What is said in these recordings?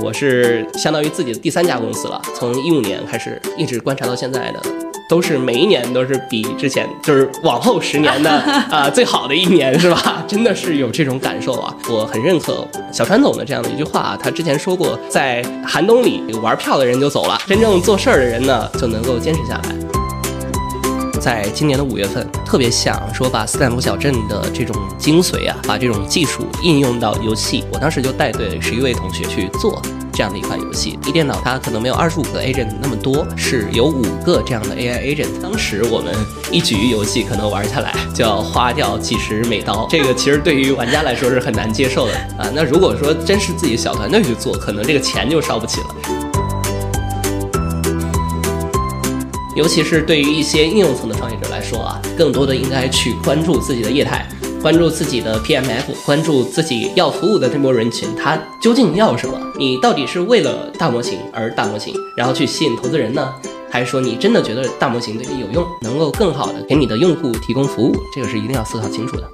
我是相当于自己的第三家公司了，从一五年开始一直观察到现在的，都是每一年都是比之前就是往后十年的啊、最好的一年，是吧？真的是有这种感受啊！我很认可小川总的这样的一句话，他之前说过，在寒冬里玩票的人就走了，真正做事儿的人呢就能够坚持下来。在今年的五月份，特别想说把斯坦福小镇的这种精髓啊，把这种技术应用到游戏。我当时就带队十一位同学去做这样的一款游戏。一电脑它可能没有二十五个 agent 那么多，是有五个这样的 AI agent。当时我们一局游戏可能玩下来就要花掉几十美刀，这个其实对于玩家来说是很难接受的啊。那如果说真是自己小团队去做，可能这个钱就烧不起了。尤其是对于一些应用层的创业者来说啊，更多的应该去关注自己的业态，关注自己的 PMF，关注自己要服务的这波人群，他究竟要什么？你到底是为了大模型而大模型，然后去吸引投资人呢？还是说你真的觉得大模型对你有用，能够更好的给你的用户提供服务？这个是一定要思考清楚的。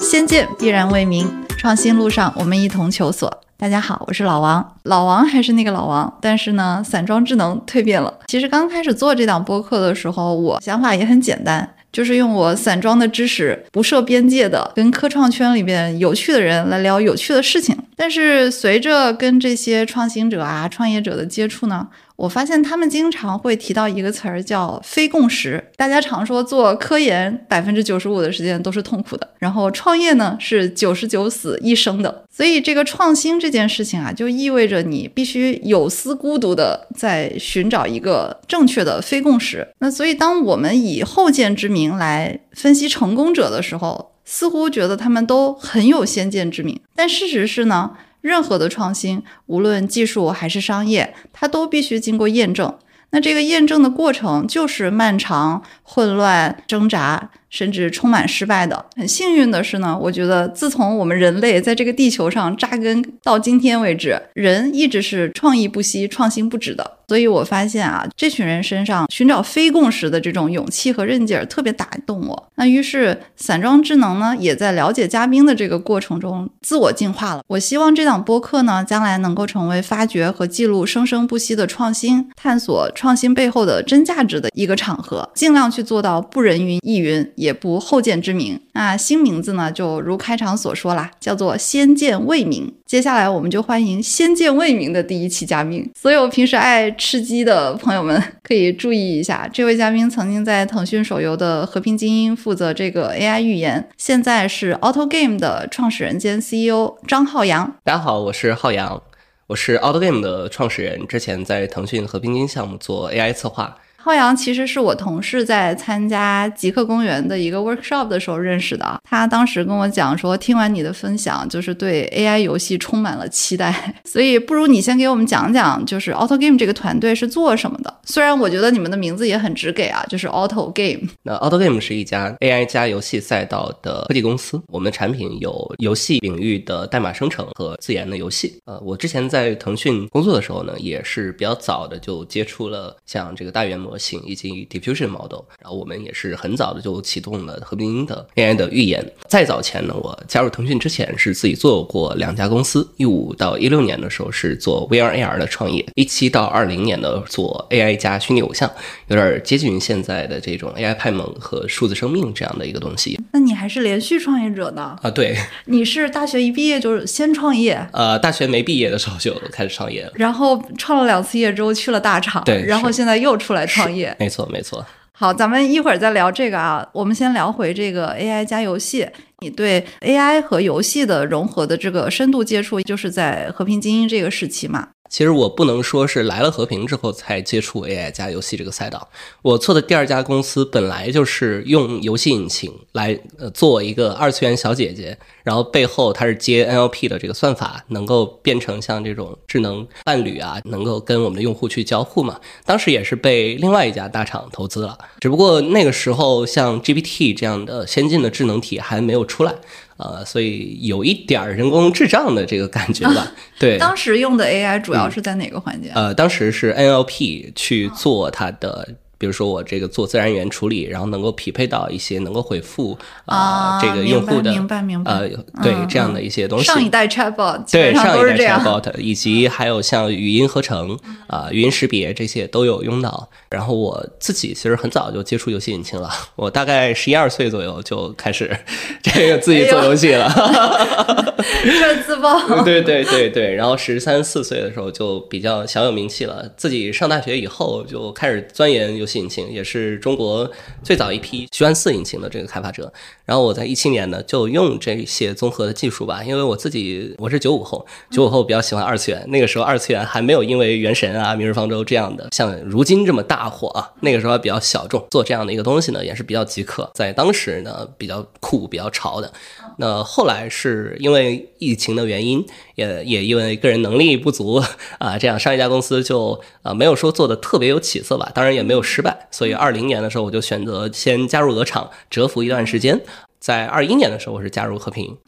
先见必然为明，创新路上我们一同求索。大家好，我是老王，老王还是那个老王，但是呢，散装智能蜕变了。其实刚开始做这档播客的时候，我想法也很简单，就是用我散装的知识，不设边界的跟科创圈里边有趣的人来聊有趣的事情。但是随着跟这些创新者啊、创业者的接触呢，我发现他们经常会提到一个词儿叫非共识。大家常说做科研百分之九十五的时间都是痛苦的，然后创业呢是九十九死一生的。所以这个创新这件事情啊，就意味着你必须有丝孤独的在寻找一个正确的非共识。那所以当我们以后见之明来分析成功者的时候，似乎觉得他们都很有先见之明，但事实是呢，任何的创新，无论技术还是商业，它都必须经过验证。那这个验证的过程就是漫长、混乱、挣扎，甚至充满失败的。很幸运的是呢，我觉得自从我们人类在这个地球上扎根到今天为止，人一直是创意不息、创新不止的。所以我发现啊，这群人身上寻找非共识的这种勇气和韧劲儿特别打动我。那于是散装智能呢，也在了解嘉宾的这个过程中自我进化了。我希望这档播客呢，将来能够成为发掘和记录生生不息的创新，探索创新背后的真价值的一个场合，尽量去做到不人云亦云，也不后见之明。那新名字呢，就如开场所说啦，叫做先见未明。接下来我们就欢迎先见未明的第一期嘉宾。所有平时爱吃鸡的朋友们可以注意一下，这位嘉宾曾经在腾讯手游的《和平精英》负责这个 AI 预言，现在是 Auto Game 的创始人兼 CEO 张浩洋。大家好，我是浩洋，我是 Auto Game 的创始人，之前在腾讯和平精英项目做 AI 策划。浩洋其实是我同事在参加极客公园的一个 workshop 的时候认识的。他当时跟我讲说，听完你的分享，就是对 AI 游戏充满了期待。所以不如你先给我们讲讲，就是 Auto Game 这个团队是做什么的？虽然我觉得你们的名字也很直给啊，就是 Auto Game。那 Auto Game 是一家 AI 加游戏赛道的科技公司，我们的产品有游戏领域的代码生成和自研的游戏。呃，我之前在腾讯工作的时候呢，也是比较早的就接触了像这个大语言模型以及 diffusion model，然后我们也是很早的就启动了和平精英的 AI 的预言。再早前呢，我加入腾讯之前是自己做过两家公司，一五到一六年的时候是做 VR AR 的创业，一七到二零年的做 AI 加虚拟偶像，有点接近于现在的这种 AI 派蒙和数字生命这样的一个东西那你还是连续创业者呢？啊。对，你是大学一毕业就是先创业，呃，大学没毕业的时候就开始创业了。然后创了两次业之后去了大厂，对然后现在又出来创业。没错，没错。好，咱们一会儿再聊这个啊。我们先聊回这个 AI 加游戏。你对 AI 和游戏的融合的这个深度接触，就是在和平精英这个时期嘛？其实我不能说是来了和平之后才接触 AI 加游戏这个赛道，我做的第二家公司本来就是用游戏引擎来呃做一个二次元小姐姐，然后背后它是接 NLP 的这个算法，能够变成像这种智能伴侣啊，能够跟我们的用户去交互嘛。当时也是被另外一家大厂投资了，只不过那个时候像 GPT 这样的先进的智能体还没有出来。呃，所以有一点儿人工智障的这个感觉吧，对。当时用的 AI 主要是在哪个环节？呃，当时是 NLP 去做它的，比比如说我这个做自然语言处理，然后能够匹配到一些能够回复啊这个用户的明白明白呃对嗯这样的一些东西。上一代 chatbot 对上一代 chatbot，以及还有像语音合成啊、语音识别这些都有用到。然后我自己其实很早就接触游戏引擎了，我大概十一二岁左右就开始 这个自己做游戏了。这自爆。对对对对，然后十三四岁的时候就比较小有名气了。自己上大学以后就开始钻研游戏引擎，也是中国最早一批虚幻四引擎的这个开发者。然后我在一七年呢就用这些综合的技术吧，因为我自己我是九五后，九五后比较喜欢二次元，那个时候二次元还没有因为原神啊、明日方舟这样的像如今这么大大火啊，那个时候还比较小众，做这样的一个东西呢也是比较极客，在当时呢比较酷、比较潮的。那后来是因为疫情的原因，也也因为个人能力不足啊，这样上一家公司就啊没有说做的特别有起色吧，当然也没有失败，所以二零年的时候我就选择先加入鹅厂蛰伏一段时间，在二一年的时候我是加入和平，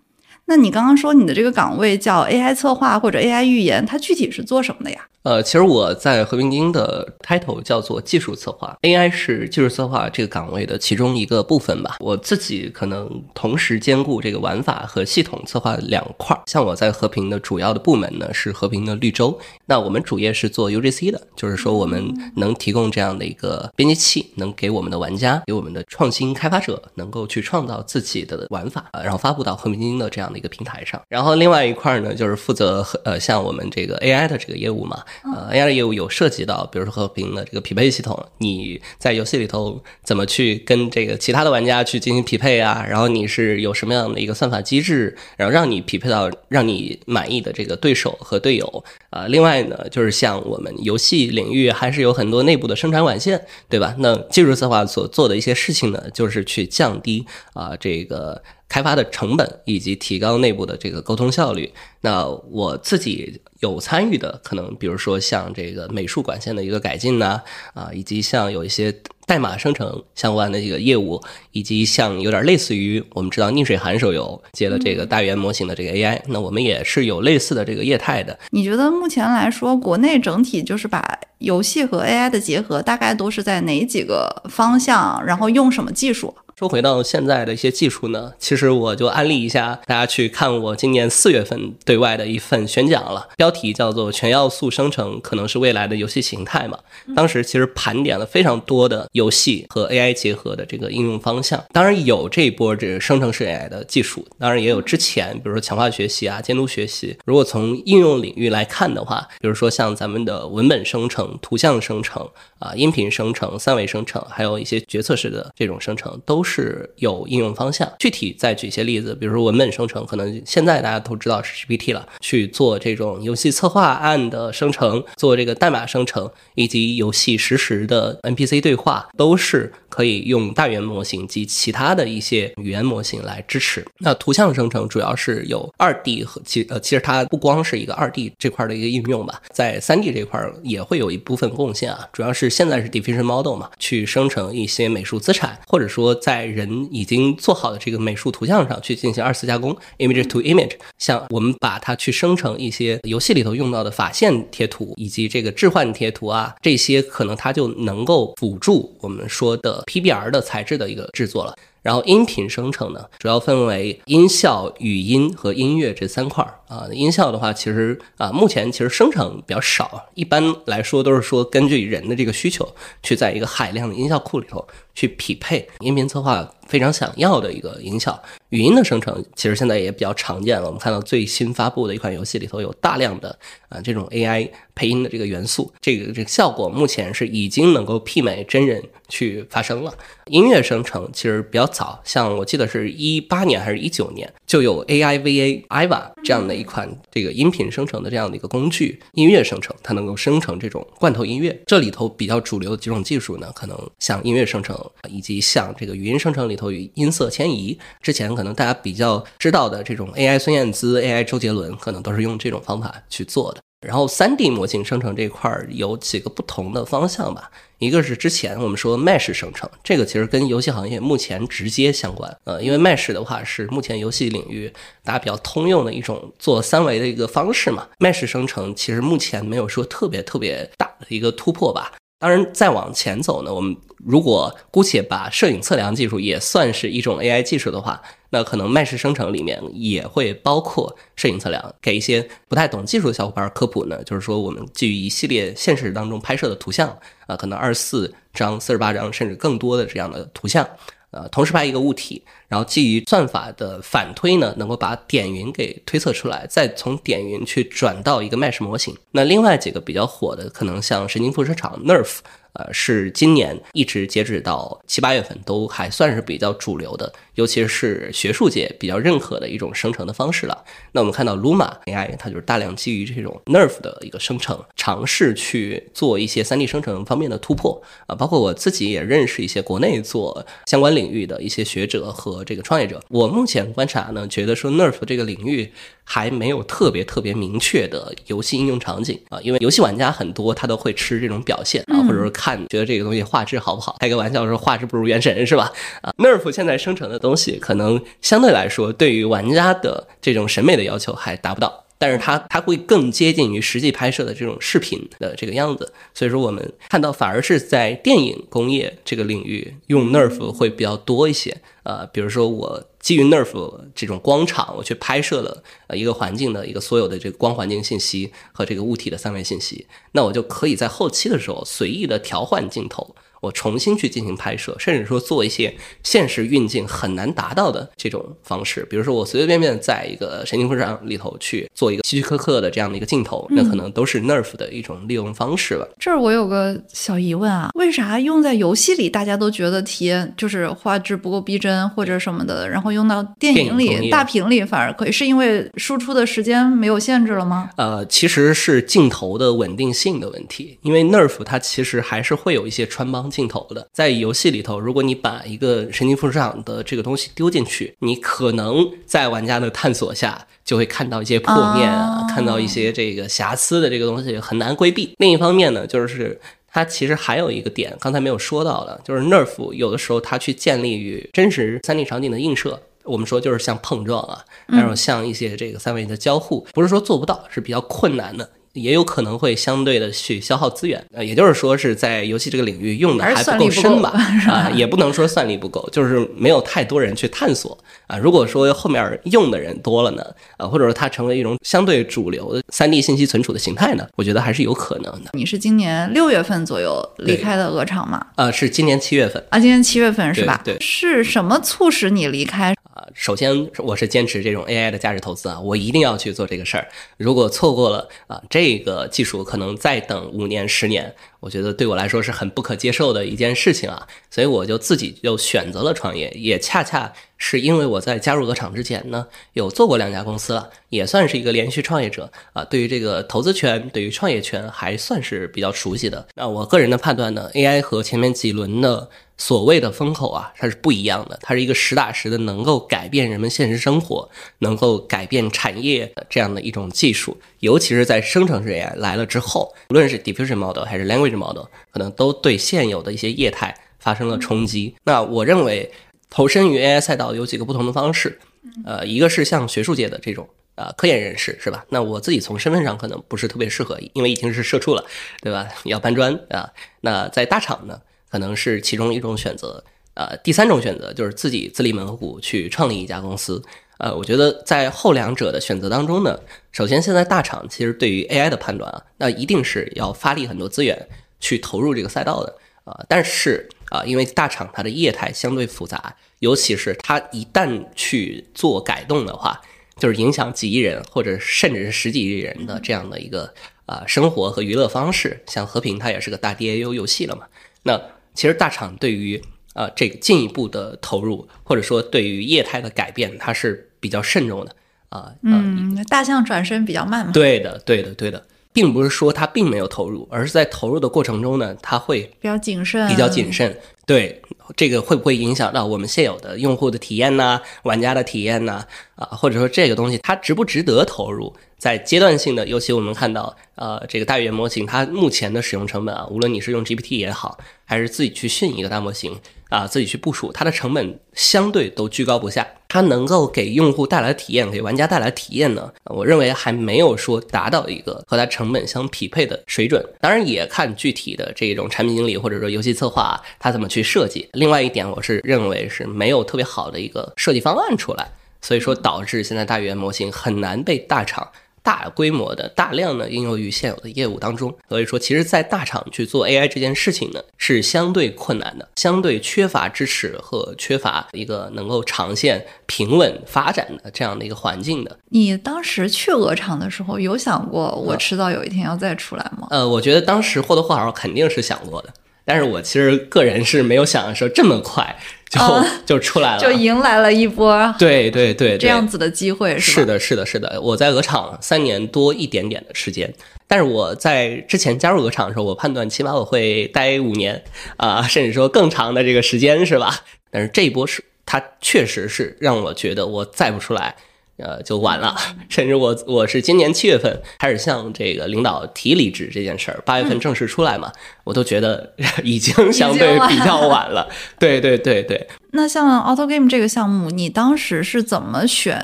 那你刚刚说你的这个岗位叫 AI 策划或者 AI 预言，它具体是做什么的呀？呃，其实我在和平精英的 title 叫做技术策划，AI 是技术策划这个岗位的其中一个部分吧。我自己可能同时兼顾这个玩法和系统策划两块儿。像我在和平的主要的部门呢是和平的绿洲，那我们主业是做 UGC 的，就是说我们能提供这样的一个编辑器，能给我们的玩家、给我们的创新开发者能够去创造自己的玩法，然后发布到和平精英的这样的一个平台上。然后另外一块儿呢，就是负责和呃像我们这个 AI 的这个业务嘛，呃，AI 业务有涉及到，比如说和平的这个匹配系统，你在游戏里头怎么去跟这个其他的玩家去进行匹配啊？然后你是有什么样的一个算法机制，然后让你匹配到让你满意的这个对手和队友啊、另外呢，就是像我们游戏领域还是有很多内部的生产管线，对吧？那技术策划所做的一些事情呢，就是去降低啊、这个。开发的成本以及提高内部的这个沟通效率。那我自己有参与的，可能比如说像这个美术管线的一个改进呐、啊，以及像有一些代码生成相关的这个业务，以及像有点类似于我们知道逆水寒手游接了这个大语言模型的这个 AI，那我们也是有类似的这个业态的。你觉得目前来说，国内整体就是把游戏和 AI 的结合，大概都是在哪几个方向？然后用什么技术？说回到现在的一些技术呢，其实我就安利一下大家去看我今年四月份对外的一份宣讲了，标题叫做“全要素生成可能是未来的游戏形态”嘛。当时其实盘点了非常多的游戏和 AI 结合的这个应用方向，当然有这一波这个生成式 AI 的技术，当然也有之前比如说强化学习啊、监督学习。如果从应用领域来看的话，比如说像咱们的文本生成、图像生成啊、音频生成、三维生成，还有一些决策式的这种生成，都是有应用方向。具体再举一些例子，比如说文本生成，可能现在大家都知道是 GPT 了，去做这种游戏策划案的生成，做这个代码生成，以及游戏实时的 NPC 对话，都是可以用大语言模型及其他的一些语言模型来支持。那图像生成主要是有二 D 和其呃，其实它不光是一个二 D 这块的一个应用吧，在三 D 这块也会有一部分贡献啊。主要是现在是 diffusion model 嘛，去生成一些美术资产，或者说在在人已经做好的这个美术图像上去进行二次加工 （image to image）。像我们把它去生成一些游戏里头用到的法线贴图以及这个置换贴图啊，这些可能它就能够辅助我们说的 PBR 的材质的一个制作了。然后音频生成呢，主要分为音效、语音和音乐这三块儿啊。音效的话，其实啊，目前其实生成比较少，一般来说都是说根据人的这个需求，去在一个海量的音效库里头去匹配音频策划非常想要的一个音效。语音的生成其实现在也比较常见了，我们看到最新发布的一款游戏里头有大量的啊这种 AI 配音的这个元素，这个这个效果目前是已经能够媲美真人去发声了。音乐生成其实比较早，像我记得是一八年还是一九年就有 AIVA IVA 这样的一款这个音频生成的这样的一个工具，音乐生成它能够生成这种罐头音乐。这里头比较主流的几种技术呢，可能像音乐生成以及像这个语音生成里头有音色迁移，之前可能大家比较知道的这种 AI 孙燕姿、AI 周杰伦，可能都是用这种方法去做的。然后三 D 模型生成这块儿有几个不同的方向吧，一个是之前我们说 Mesh 生成，这个其实跟游戏行业目前直接相关，呃，因为 Mesh 的话是目前游戏领域大家比较通用的一种做三维的一个方式嘛。Mesh 生成其实目前没有说特别特别大的一个突破吧。当然，再往前走呢，我们如果姑且把摄影测量技术也算是一种 AI 技术的话，那可能麦式生成里面也会包括摄影测量。给一些不太懂技术的小伙伴科普呢，就是说我们基于一系列现实当中拍摄的图像啊，可能二十四张、四十八张甚至更多的这样的图像。呃，同时拍一个物体，然后基于算法的反推呢，能够把点云给推测出来，再从点云去转到一个 mesh 模型。那另外几个比较火的，可能像神经辐射场 Nerf。呃，是今年一直截止到七八月份都还算是比较主流的，尤其是学术界比较认可的一种生成的方式了。那我们看到 Luma AI，它就是大量基于这种 Nerf 的一个生成，尝试去做一些 3D 生成方面的突破啊。包括我自己也认识一些国内做相关领域的一些学者和这个创业者。我目前观察呢，觉得说 Nerf 这个领域。还没有特别特别明确的游戏应用场景啊，因为游戏玩家很多，他都会吃这种表现啊，或者说看看觉得这个东西画质好不好。开个玩笑说画质不如原神是吧？啊，Nerf 现在生成的东西可能相对来说对于玩家的这种审美的要求还达不到，但是它它会更接近于实际拍摄的这种视频的这个样子。所以说我们看到反而是在电影工业这个领域用 Nerf 会比较多一些。呃，比如说我基于 Nerf 这种光场，我去拍摄了呃一个环境的一个所有的这个光环境信息和这个物体的三维信息，那我就可以在后期的时候随意的调换镜头。我重新去进行拍摄，甚至说做一些现实运镜很难达到的这种方式，比如说我随随便便在一个神经辐射场里头去做一个希区柯克的这样的一个镜头，那可能都是 Nerf 的一种利用方式了。这儿我有个小疑问啊，为啥用在游戏里大家都觉得体验就是画质不够逼真或者什么的，然后用到电影里大屏里反而可以？是因为输出的时间没有限制了吗？呃，其实是镜头的稳定性的问题，因为 Nerf 它其实还是会有一些穿帮。镜头的，在游戏里头，如果你把一个神经辐射场的这个东西丢进去，你可能在玩家的探索下就会看到一些破面啊，看到一些这个瑕疵的这个东西很难规避。另一方面呢，就是它其实还有一个点，刚才没有说到的，就是 Nerf 有的时候它去建立于真实 3D 场景的映射，我们说就是像碰撞啊，还有像一些这个三维的交互，不是说做不到，是比较困难的。也有可能会相对的去消耗资源，呃，也就是说是在游戏这个领域用的还不够深 吧，啊，也不能说算力不够，就是没有太多人去探索啊。如果说后面用的人多了呢，啊，或者说它成为一种相对主流的三 D 信息存储的形态呢，我觉得还是有可能的。你是今年六月份左右离开的鹅厂吗？呃，是今年七月份啊，今年七月份是吧？对，是什么促使你离开？啊，首先我是坚持这种 AI 的价值投资啊，我一定要去做这个事儿。如果错过了啊，这个技术可能再等五年、十年，我觉得对我来说是很不可接受的一件事情啊。所以我就自己就选择了创业，也恰恰是因为我在加入鹅厂之前呢，有做过两家公司了，也算是一个连续创业者啊。对于这个投资圈，对于创业圈还算是比较熟悉的。那我个人的判断呢，AI 和前面几轮的。所谓的风口啊，它是不一样的，它是一个实打实的，能够改变人们现实生活，能够改变产业的这样的一种技术。尤其是在生成式 AI 来了之后，无论是 diffusion model 还是 language model，可能都对现有的一些业态发生了冲击。那我认为，投身于 AI 赛道有几个不同的方式，呃，一个是像学术界的这种啊科研人士，是吧？那我自己从身份上可能不是特别适合，因为已经是社畜了，对吧？要搬砖啊。那在大厂呢？可能是其中一种选择，呃，第三种选择就是自己自立门户去创立一家公司，呃，我觉得在后两者的选择当中呢，首先现在大厂其实对于 AI 的判断啊，那一定是要发力很多资源去投入这个赛道的，啊，但是啊，因为大厂它的业态相对复杂，尤其是它一旦去做改动的话，就是影响几亿人或者甚至是十几亿人的这样的一个啊生活和娱乐方式，像和平它也是个大 DAU 游戏了嘛，那。其实大厂对于呃这个进一步的投入，或者说对于业态的改变，它是比较慎重的啊。嗯，大象转身比较慢嘛。对的，对的，对的，并不是说它并没有投入，而是在投入的过程中呢，它会比较谨慎，比较谨慎。对这个会不会影响到我们现有的用户的体验呢？玩家的体验呢？啊，或者说这个东西它值不值得投入？在阶段性的，尤其我们看到，呃，这个大语言模型它目前的使用成本啊，无论你是用 GPT 也好，还是自己去训一个大模型啊，自己去部署，它的成本相对都居高不下。它能够给用户带来的体验，给玩家带来的体验呢，我认为还没有说达到一个和它成本相匹配的水准。当然，也看具体的这种产品经理或者说游戏策划他怎么去设计。另外一点，我是认为是没有特别好的一个设计方案出来，所以说导致现在大语言模型很难被大厂。大规模的、大量的应用于现有的业务当中，所以说，其实，在大厂去做 AI 这件事情呢，是相对困难的，相对缺乏支持和缺乏一个能够长线平稳发展的这样的一个环境的。你当时去鹅厂的时候，有想过我迟早有一天要再出来吗？呃，我觉得当时或多或少肯定是想过的，但是我其实个人是没有想说这么快。就 就出来了，就迎来了一波对对对这样子的机会，是的，是的，是的。我在鹅厂三年多一点点的时间，但是我在之前加入鹅厂的时候，我判断起码我会待五年啊，甚至说更长的这个时间，是吧？但是这一波是它确实是让我觉得我再不出来。呃，就晚了，甚至我我是今年七月份开始向这个领导提离职这件事儿，八月份正式出来嘛，我都觉得 已经相对比较晚了。对对对对。那像 Auto Game 这个项目，你当时是怎么选？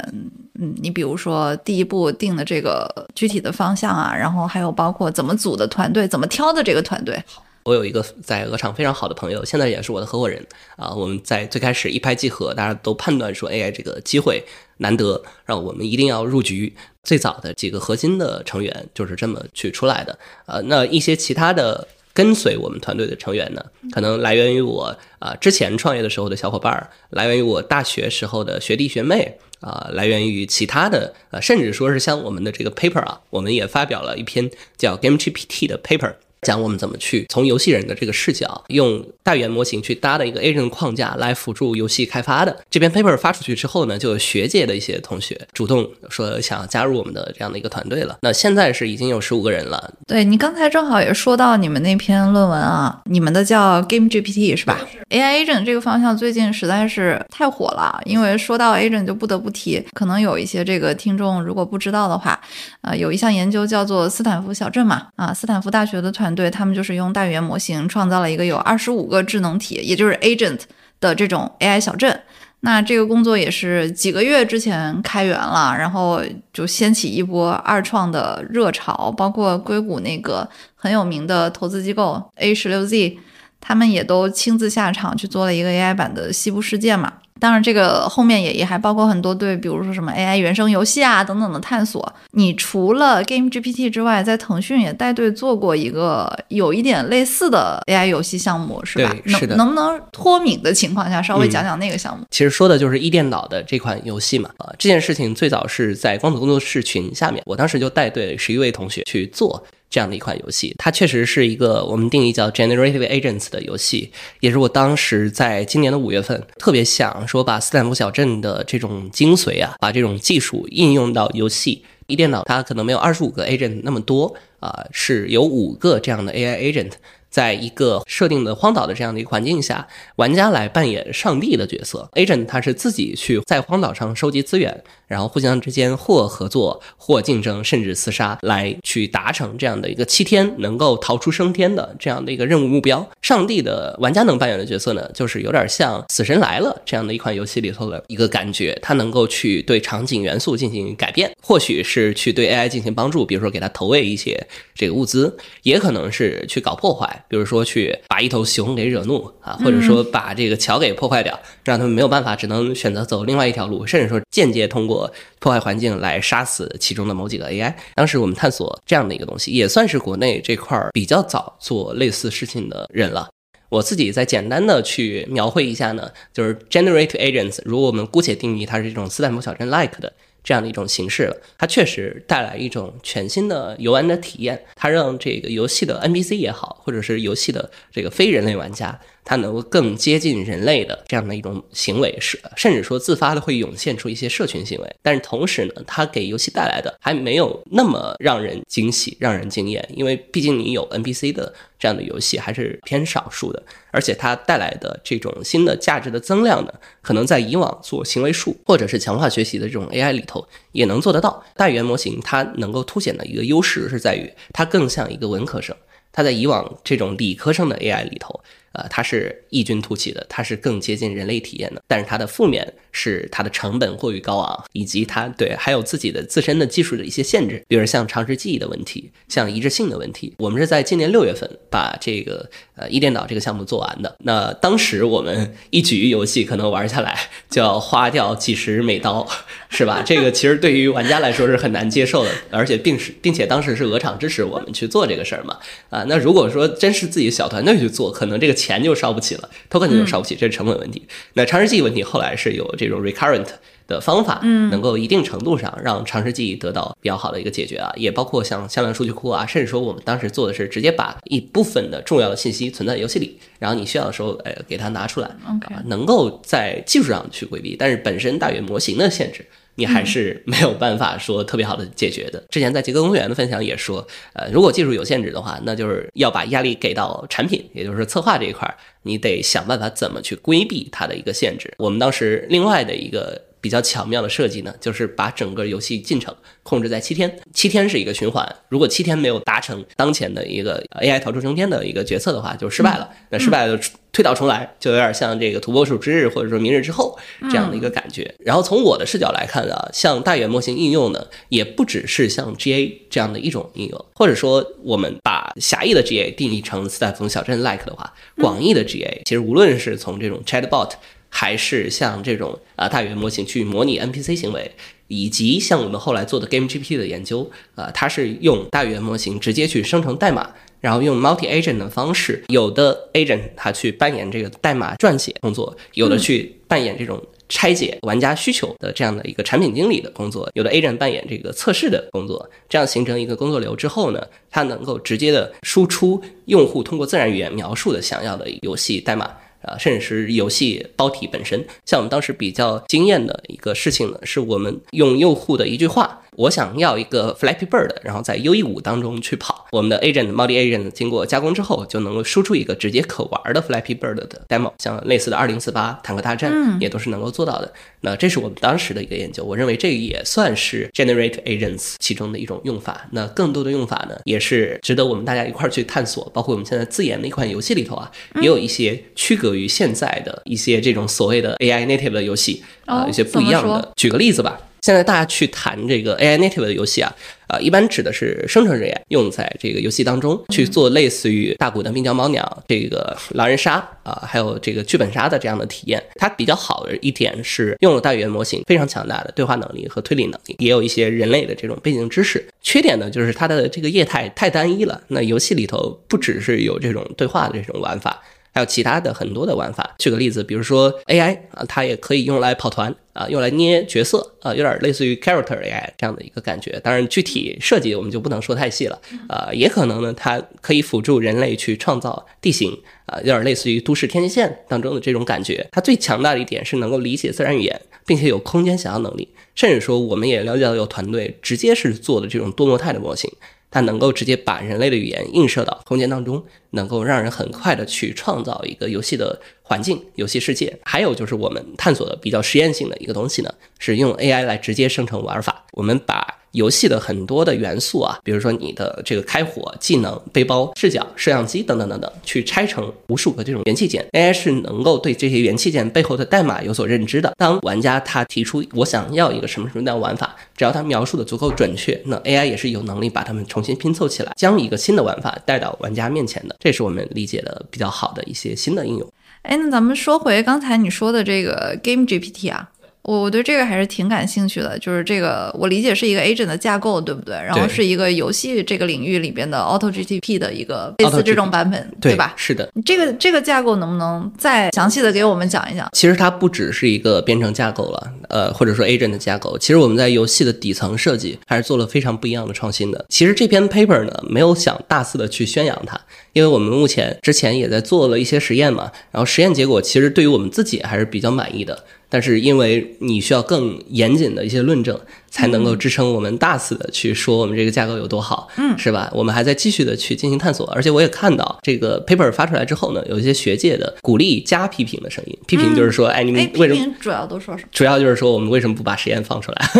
嗯，你比如说第一步定的这个具体的方向啊，然后还有包括怎么组的团队，怎么挑的这个团队。我有一个在鹅厂非常好的朋友，现在也是我的合伙人啊。我们在最开始一拍即合，大家都判断说 AI 这个机会难得，让我们一定要入局。最早的几个核心的成员就是这么去出来的。呃，那一些其他的跟随我们团队的成员呢，可能来源于我啊之前创业的时候的小伙伴儿，来源于我大学时候的学弟学妹啊，来源于其他的呃，甚至说是像我们的这个 paper 啊，我们也发表了一篇叫 GameGPT 的 paper。讲我们怎么去从游戏人的这个视角，用大语言模型去搭的一个 agent 框架来辅助游戏开发的。这篇 paper 发出去之后呢，就有学界的一些同学主动说想要加入我们的这样的一个团队了。那现在是已经有十五个人了。对你刚才正好也说到你们那篇论文啊，你们的叫 Game GPT 是吧？AI agent 这个方向最近实在是太火了。因为说到 agent 就不得不提，可能有一些这个听众如果不知道的话，呃，有一项研究叫做斯坦福小镇嘛，啊，斯坦福大学的团。对他们就是用大语言模型创造了一个有二十五个智能体，也就是 agent 的这种 AI 小镇。那这个工作也是几个月之前开源了，然后就掀起一波二创的热潮。包括硅谷那个很有名的投资机构 A 十六 Z，他们也都亲自下场去做了一个 AI 版的西部世界嘛。当然，这个后面也也还包括很多对，比如说什么 AI 原生游戏啊等等的探索。你除了 Game GPT 之外，在腾讯也带队做过一个有一点类似的 AI 游戏项目，是吧？是的。能不能脱敏的情况下稍微讲讲那个项目？其实说的就是一电脑的这款游戏嘛。啊，这件事情最早是在光子工作室群下面，我当时就带队十一位同学去做。这样的一款游戏，它确实是一个我们定义叫 generative agents 的游戏，也是我当时在今年的五月份特别想说把斯坦福小镇的这种精髓啊，把这种技术应用到游戏。一电脑它可能没有二十五个 agent 那么多啊，是有五个这样的 AI agent。在一个设定的荒岛的这样的一个环境下，玩家来扮演上帝的角色，agent 他是自己去在荒岛上收集资源，然后互相之间或合作或竞争，甚至厮杀，来去达成这样的一个七天能够逃出升天的这样的一个任务目标。上帝的玩家能扮演的角色呢，就是有点像《死神来了》这样的一款游戏里头的一个感觉，他能够去对场景元素进行改变，或许是去对 AI 进行帮助，比如说给他投喂一些这个物资，也可能是去搞破坏。比如说去把一头熊给惹怒啊，或者说把这个桥给破坏掉，让他们没有办法，只能选择走另外一条路，甚至说间接通过破坏环境来杀死其中的某几个 AI。当时我们探索这样的一个东西，也算是国内这块比较早做类似事情的人了。我自己再简单的去描绘一下呢，就是 generate agents，如果我们姑且定义它是这种斯坦福小镇 like 的。这样的一种形式了，它确实带来一种全新的游玩的体验。它让这个游戏的 NPC 也好，或者是游戏的这个非人类玩家，它能够更接近人类的这样的一种行为，是甚至说自发的会涌现出一些社群行为。但是同时呢，它给游戏带来的还没有那么让人惊喜、让人惊艳，因为毕竟你有 NPC 的这样的游戏还是偏少数的，而且它带来的这种新的价值的增量呢，可能在以往做行为树或者是强化学习的这种 AI 里头也能做得到。大语言模型它能够凸显的一个优势是在于，它更像一个文科生。它在以往这种理科生的 AI 里头。呃，它是异军突起的，它是更接近人类体验的。但是它的负面是它的成本过于高昂，以及它对还有自己的自身的技术的一些限制，比如像常识记忆的问题，像一致性的问题。我们是在今年六月份把这个呃一电脑这个项目做完的。那当时我们一局游戏可能玩下来就要花掉几十美刀，是吧？这个其实对于玩家来说是很难接受的，而且并是并且当时是鹅厂支持我们去做这个事儿嘛。啊，那如果说真是自己小团队去做，可能这个。钱就烧不起了，token 就烧不起，这是成本问题。那长时记问题后来是有这种 recurrent 的方法，嗯，能够一定程度上让长时记忆得到比较好的一个解决啊，也包括像向量数据库啊，甚至说我们当时做的是直接把一部分的重要的信息存在游戏里，然后你需要的时候，呃，给它拿出来，OK，能够在技术上去规避，但是本身大语言模型的限制。你还是没有办法说特别好的解决的。之前在杰克公园的分享也说，呃，如果技术有限制的话，那就是要把压力给到产品，也就是策划这一块，你得想办法怎么去规避它的一个限制。我们当时另外的一个。比较巧妙的设计呢，就是把整个游戏进程控制在七天，七天是一个循环。如果七天没有达成当前的一个 AI 逃出升天的一个决策的话，就失败了。那失败了就推倒重来，就有点像这个土拨鼠之日或者说明日之后这样的一个感觉。然后从我的视角来看啊，像大语言模型应用呢，也不只是像 GA 这样的一种应用，或者说我们把狭义的 GA 定义成斯坦福小镇 like 的话，广义的 GA 其实无论是从这种 Chatbot。还是像这种啊大语言模型去模拟 NPC 行为，以及像我们后来做的 GameGPT 的研究，啊，它是用大语言模型直接去生成代码，然后用 Multi Agent 的方式，有的 Agent 它去扮演这个代码撰写工作，有的去扮演这种拆解玩家需求的这样的一个产品经理的工作，有的 Agent 扮演这个测试的工作，这样形成一个工作流之后呢，它能够直接的输出用户通过自然语言描述的想要的游戏代码。啊，甚至是游戏包体本身，像我们当时比较惊艳的一个事情呢，是我们用用户的一句话。我想要一个 Flappy Bird，然后在 UE 五当中去跑。我们的 Agent Multi Agent 经过加工之后，就能够输出一个直接可玩的 Flappy Bird 的 demo，像类似的二零四八坦克大战也都是能够做到的。那这是我们当时的一个研究，我认为这也算是 Generate Agents 其中的一种用法。那更多的用法呢，也是值得我们大家一块儿去探索。包括我们现在自研的一款游戏里头啊，也有一些区隔于现在的一些这种所谓的 AI native 的游戏啊，一些不一样的。举个例子吧。现在大家去谈这个 AI native 的游戏啊，啊，一般指的是生成式 AI 用在这个游戏当中去做类似于大古的病娇猫鸟、这个狼人杀啊，还有这个剧本杀的这样的体验。它比较好的一点是用了大语言模型，非常强大的对话能力和推理能力，也有一些人类的这种背景知识。缺点呢，就是它的这个业态太单一了。那游戏里头不只是有这种对话的这种玩法。还有其他的很多的玩法，举个例子，比如说 AI 啊，它也可以用来跑团啊，用来捏角色啊，有点类似于 Character AI 这样的一个感觉。当然，具体设计我们就不能说太细了啊。也可能呢，它可以辅助人类去创造地形啊，有点类似于都市天际线当中的这种感觉。它最强大的一点是能够理解自然语言，并且有空间想象能力。甚至说，我们也了解到有团队直接是做的这种多模态的模型。它能够直接把人类的语言映射到空间当中，能够让人很快的去创造一个游戏的环境、游戏世界。还有就是我们探索的比较实验性的一个东西呢，是用 AI 来直接生成玩法。我们把游戏的很多的元素啊，比如说你的这个开火技能、背包、视角、摄像机等等等等，去拆成无数个这种元器件。AI 是能够对这些元器件背后的代码有所认知的。当玩家他提出我想要一个什么什么样的玩法，只要他描述的足够准确，那 AI 也是有能力把它们重新拼凑起来，将一个新的玩法带到玩家面前的。这是我们理解的比较好的一些新的应用。哎，那咱们说回刚才你说的这个 Game GPT 啊。我我对这个还是挺感兴趣的，就是这个我理解是一个 agent 的架构，对不对？然后是一个游戏这个领域里边的 Auto GTP 的一个类似这种版本，对吧？是的。这个这个架构能不能再详细的给我们讲一讲？其实它不只是一个编程架构了，呃，或者说 agent 的架构。其实我们在游戏的底层设计还是做了非常不一样的创新的。其实这篇 paper 呢，没有想大肆的去宣扬它，因为我们目前之前也在做了一些实验嘛，然后实验结果其实对于我们自己还是比较满意的。但是因为你需要更严谨的一些论证，才能够支撑我们大肆的去说我们这个架构有多好，嗯，是吧？我们还在继续的去进行探索，而且我也看到这个 paper 发出来之后呢，有一些学界的鼓励加批评的声音。批评就是说，哎，你们为什么？主要都说什么？主要就是说我们为什么不把实验放出来？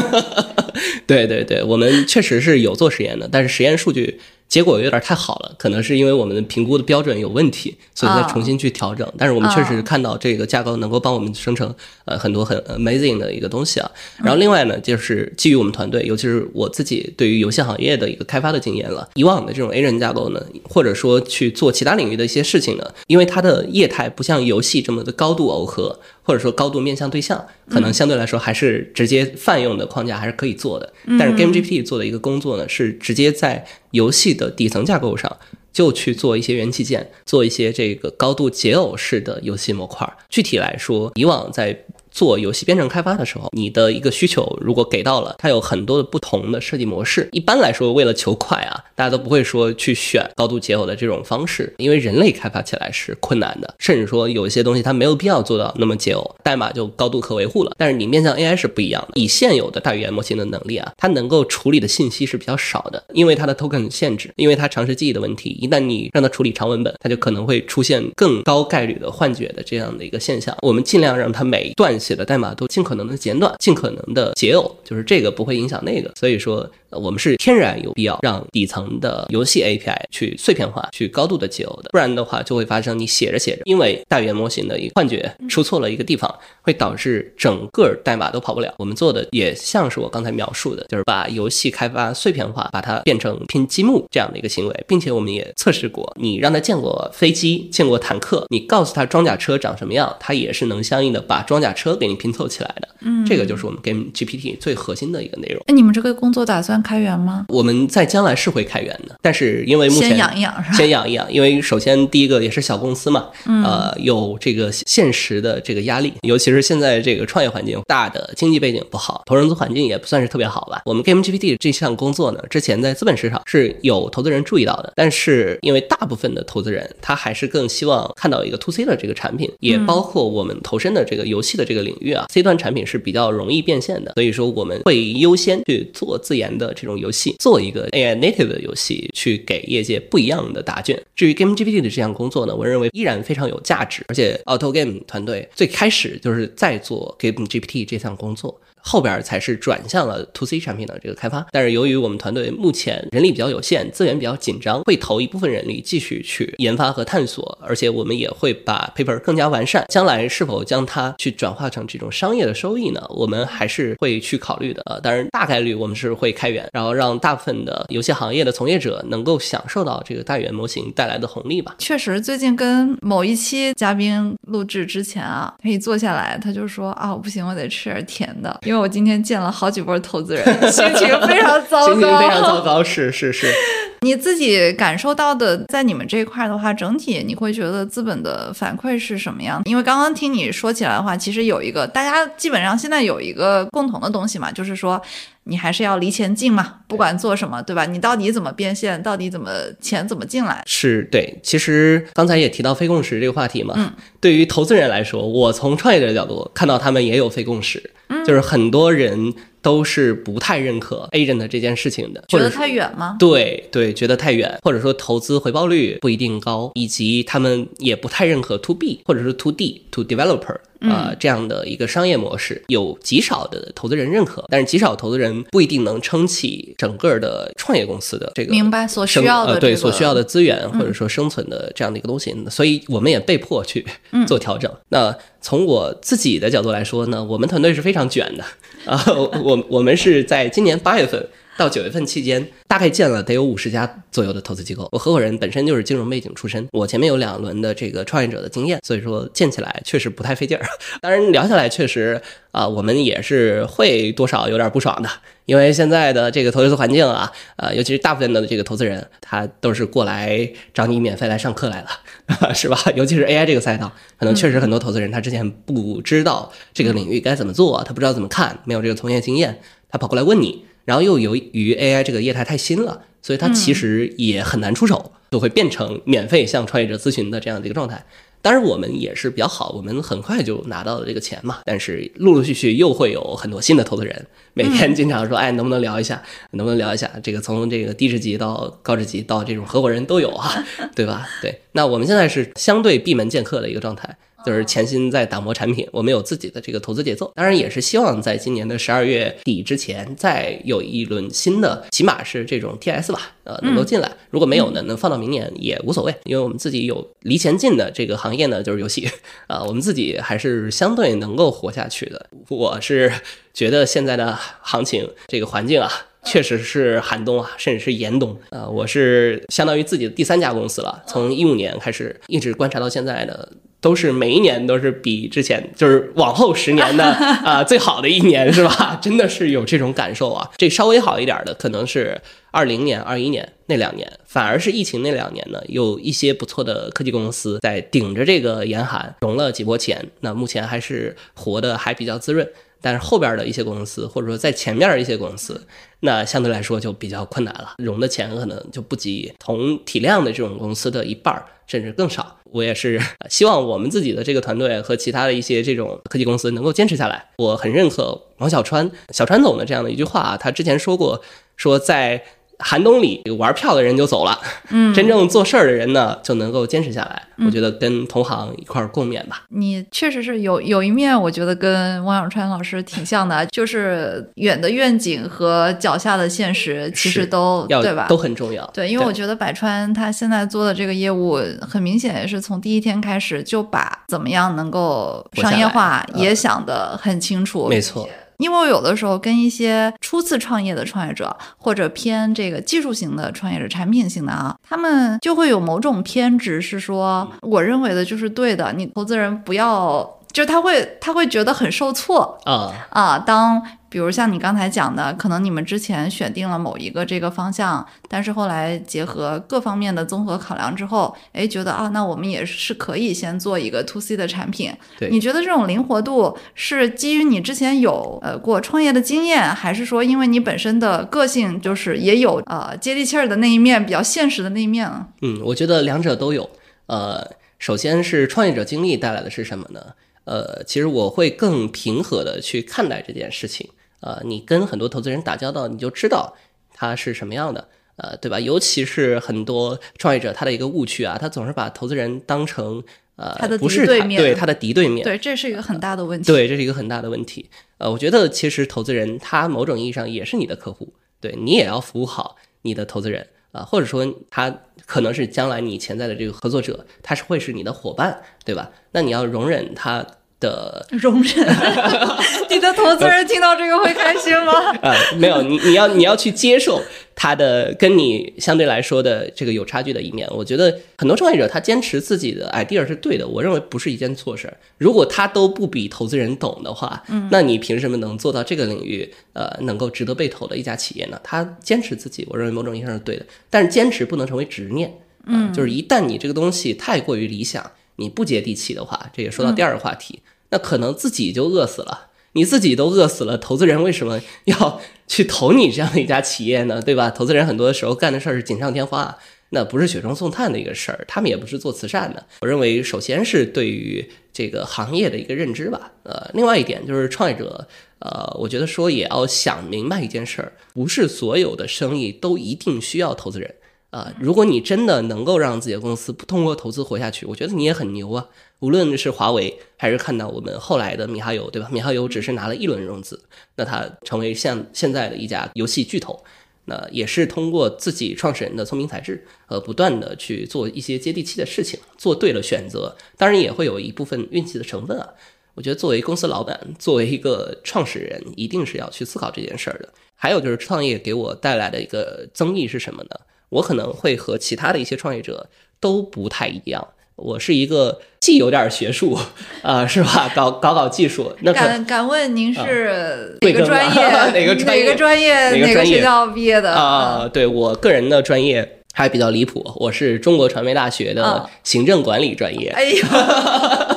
对对对，我们确实是有做实验的，但是实验数据。结果有点太好了，可能是因为我们的评估的标准有问题，所以再重新去调整。但是我们确实看到这个架构能够帮我们生成呃很多很 amazing 的一个东西啊。然后另外呢，就是基于我们团队，尤其是我自己对于游戏行业的一个开发的经验了。以往的这种 A 人架构呢，或者说去做其他领域的一些事情呢，因为它的业态不像游戏这么的高度耦合，或者说高度面向对象，可能相对来说还是直接泛用的框架还是可以做的。但是 Game GPT 做的一个工作呢，是直接在游戏的底层架构上，就去做一些元器件，做一些这个高度解耦式的游戏模块。具体来说，以往在做游戏编程开发的时候，你的一个需求如果给到了，它有很多的不同的设计模式。一般来说，为了求快啊，大家都不会说去选高度解耦的这种方式，因为人类开发起来是困难的，甚至说有一些东西它没有必要做到那么解耦，代码就高度可维护了。但是你面向 AI 是不一样的，以现有的大语言模型的能力啊，它能够处理的信息是比较少的，因为它的 token 限制，因为它长时记忆的问题。一旦你让它处理长文本，它就可能会出现更高概率的幻觉的这样的一个现象。我们尽量让它每一段写的代码都尽可能的简短，尽可能的解耦，就是这个不会影响那个。所以说，我们是天然有必要让底层的游戏 API 去碎片化、去高度的解耦的，不然的话就会发生你写着写着，因为大语言模型的一个幻觉出错了一个地方，会导致整个代码都跑不了。我们做的也像是我刚才描述的，就是把游戏开发碎片化，把它变成拼积木这样的一个行为，并且我们也测试过，你让他见过飞机、见过坦克，你告诉他装甲车长什么样，他也是能相应的把装甲车给你拼凑起来的。嗯，这个就是我们 Game GPT 最核心的一个内容。那你们这个工作打算开源吗？我们在将来是会开源的，但是因为目前先养一养是吧？先养一养，因为首先第一个也是小公司嘛，呃，有这个现实的这个压力，尤其是现在这个创业环境大的经济背景不好，投融资环境也不算是特别好吧。我们 Game GPT 这项工作呢，之前在资本市场是有投资人注意到的，但是因为大部分的投资人他还是更希望看到一个 To C 的这个产品，也包括我们投身的这个游戏的这个领域啊，C 端产品是比较容易变现的，所以说我们会优先去做自研的这种游戏，做一个 AI native 的游戏，去给业界不一样的答卷。至于 Game GPT 的这项工作呢，我认为依然非常有价值，而且 Auto Game 团队最开始就是在做 Game GPT 这项工作。后边才是转向了 to C 产品的这个开发，但是由于我们团队目前人力比较有限，资源比较紧张，会投一部分人力继续去研发和探索，而且我们也会把 paper 更加完善。将来是否将它去转化成这种商业的收益呢？我们还是会去考虑的。呃，当然大概率我们是会开源，然后让大部分的游戏行业的从业者能够享受到这个大语言模型带来的红利吧。确实，最近跟某一期嘉宾录制之前啊，他一坐下来，他就说啊，不行，我得吃点甜的。因为我今天见了好几波投资人，心情非常糟糕，心情非常糟糕，是是是。你自己感受到的，在你们这一块的话，整体你会觉得资本的反馈是什么样？因为刚刚听你说起来的话，其实有一个大家基本上现在有一个共同的东西嘛，就是说你还是要离钱近嘛，不管做什么，对吧？你到底怎么变现，到底怎么钱怎么进来？是对。其实刚才也提到非共识这个话题嘛，嗯，对于投资人来说，我从创业者的角度看到他们也有非共识，嗯就是很多人。都是不太认可 agent 这件事情的，觉得太远吗？对对，觉得太远，或者说投资回报率不一定高，以及他们也不太认可 to B 或者是 to D to developer 啊、嗯。这样的一个商业模式，有极少的投资人认可，但是极少投资人不一定能撑起整个的创业公司的这个明白所需要的、呃、对所需要的的，资源或者说生存的这样的一个东西，所以我们也被迫去嗯。做调整。那从我自己的角度来说呢，我们团队是非常卷的。啊，我我们是在今年八月份到九月份期间，大概见了得有五十家左右的投资机构。我合伙人本身就是金融背景出身，我前面有两轮的这个创业者的经验，所以说见起来确实不太费劲儿。当然聊下来确实啊，我们也是会多少有点不爽的，因为现在的这个投资环境啊，呃，尤其是大部分的这个投资人，他都是过来找你免费来上课来了，是吧？尤其是 AI 这个赛道，可能确实很多投资人他之前不知道这个领域该怎么做，他不知道怎么看，没有这个从业经验，他跑过来问你。然后又由于 AI 这个业态太新了，所以它其实也很难出手，就会变成免费向创业者咨询的这样的一个状态。当然，我们也是比较好，我们很快就拿到了这个钱嘛。但是陆陆续续又会有很多新的投资人，每天经常说：“哎，能不能聊一下？能不能聊一下？”这个从这个低职级到高职级到这种合伙人都有啊，对吧？对，那我们现在是相对闭门见客的一个状态。就是潜心在打磨产品，我们有自己的这个投资节奏，当然也是希望在今年的十二月底之前再有一轮新的，起码是这种 TS 吧，呃，能够进来。如果没有呢，能放到明年也无所谓，因为我们自己有离钱近的这个行业呢，就是游戏啊，我们自己还是相对能够活下去的。我是觉得现在的行情这个环境啊，确实是寒冬啊，甚至是严冬啊。我是相当于自己的第三家公司了，从一五年开始一直观察到现在的。都是每一年都是比之前就是往后十年的啊 最好的一年是吧？真的是有这种感受啊。这稍微好一点的可能是二零年、二一年那两年，反而是疫情那两年呢，有一些不错的科技公司在顶着这个严寒融了几波钱，那目前还是活得还比较滋润。但是后边的一些公司，或者说在前面一些公司，那相对来说就比较困难了，融的钱可能就不及同体量的这种公司的一半，甚至更少。我也是希望我们自己的这个团队和其他的一些这种科技公司能够坚持下来。我很认可王小川小川总的这样的一句话啊，他之前说过，说在。寒冬里玩票的人就走了，嗯，真正做事儿的人呢就能够坚持下来。我觉得跟同行一块儿共勉吧。你确实是有有一面，我觉得跟汪小川老师挺像的，就是远的愿景和脚下的现实其实都对吧？都很重要。对，因为我觉得百川他现在做的这个业务，很明显也是从第一天开始就把怎么样能够商业化也想得很清楚。没错。因为我有的时候跟一些初次创业的创业者，或者偏这个技术型的创业者、产品型的啊，他们就会有某种偏执，是说我认为的就是对的，你投资人不要。就他会，他会觉得很受挫啊啊！当比如像你刚才讲的，可能你们之前选定了某一个这个方向，但是后来结合各方面的综合考量之后，哎，觉得啊，那我们也是可以先做一个 to C 的产品。对，你觉得这种灵活度是基于你之前有呃过创业的经验，还是说因为你本身的个性就是也有呃接地气儿的那一面，比较现实的那一面啊？嗯，我觉得两者都有。呃，首先是创业者经历带来的是什么呢？呃，其实我会更平和的去看待这件事情。呃，你跟很多投资人打交道，你就知道他是什么样的，呃，对吧？尤其是很多创业者，他的一个误区啊，他总是把投资人当成呃，他的不是对面，对他的敌对面，对，这是一个很大的问题。对，这是一个很大的问题。呃，我觉得其实投资人他某种意义上也是你的客户，对你也要服务好你的投资人啊，或者说他可能是将来你潜在的这个合作者，他是会是你的伙伴，对吧？那你要容忍他。的容忍，你的投资人听到这个会开心吗？啊，没有，你你要你要去接受他的跟你相对来说的这个有差距的一面。我觉得很多创业者他坚持自己的 idea 是对的，我认为不是一件错事儿。如果他都不比投资人懂的话，嗯，那你凭什么能做到这个领域呃能够值得被投的一家企业呢？他坚持自己，我认为某种意义上是对的，但是坚持不能成为执念。嗯，就是一旦你这个东西太过于理想，你不接地气的话，这也说到第二个话题。那可能自己就饿死了，你自己都饿死了，投资人为什么要去投你这样的一家企业呢？对吧？投资人很多时候干的事儿是锦上添花，那不是雪中送炭的一个事儿，他们也不是做慈善的。我认为，首先是对于这个行业的一个认知吧。呃，另外一点就是创业者，呃，我觉得说也要想明白一件事儿，不是所有的生意都一定需要投资人。啊，如果你真的能够让自己的公司不通过投资活下去，我觉得你也很牛啊。无论是华为，还是看到我们后来的米哈游，对吧？米哈游只是拿了一轮融资，那它成为像现在的一家游戏巨头，那也是通过自己创始人的聪明才智和不断的去做一些接地气的事情，做对了选择。当然也会有一部分运气的成分啊。我觉得作为公司老板，作为一个创始人，一定是要去思考这件事儿的。还有就是创业给我带来的一个增益是什么呢？我可能会和其他的一些创业者都不太一样。我是一个既有点学术，啊，是吧？搞搞搞技术。那敢敢问您是 哪个专业？哪个专业？哪个专业？哪个学校毕业的？啊，对我个人的专业还比较离谱，我是中国传媒大学的行政管理专业。哎呦。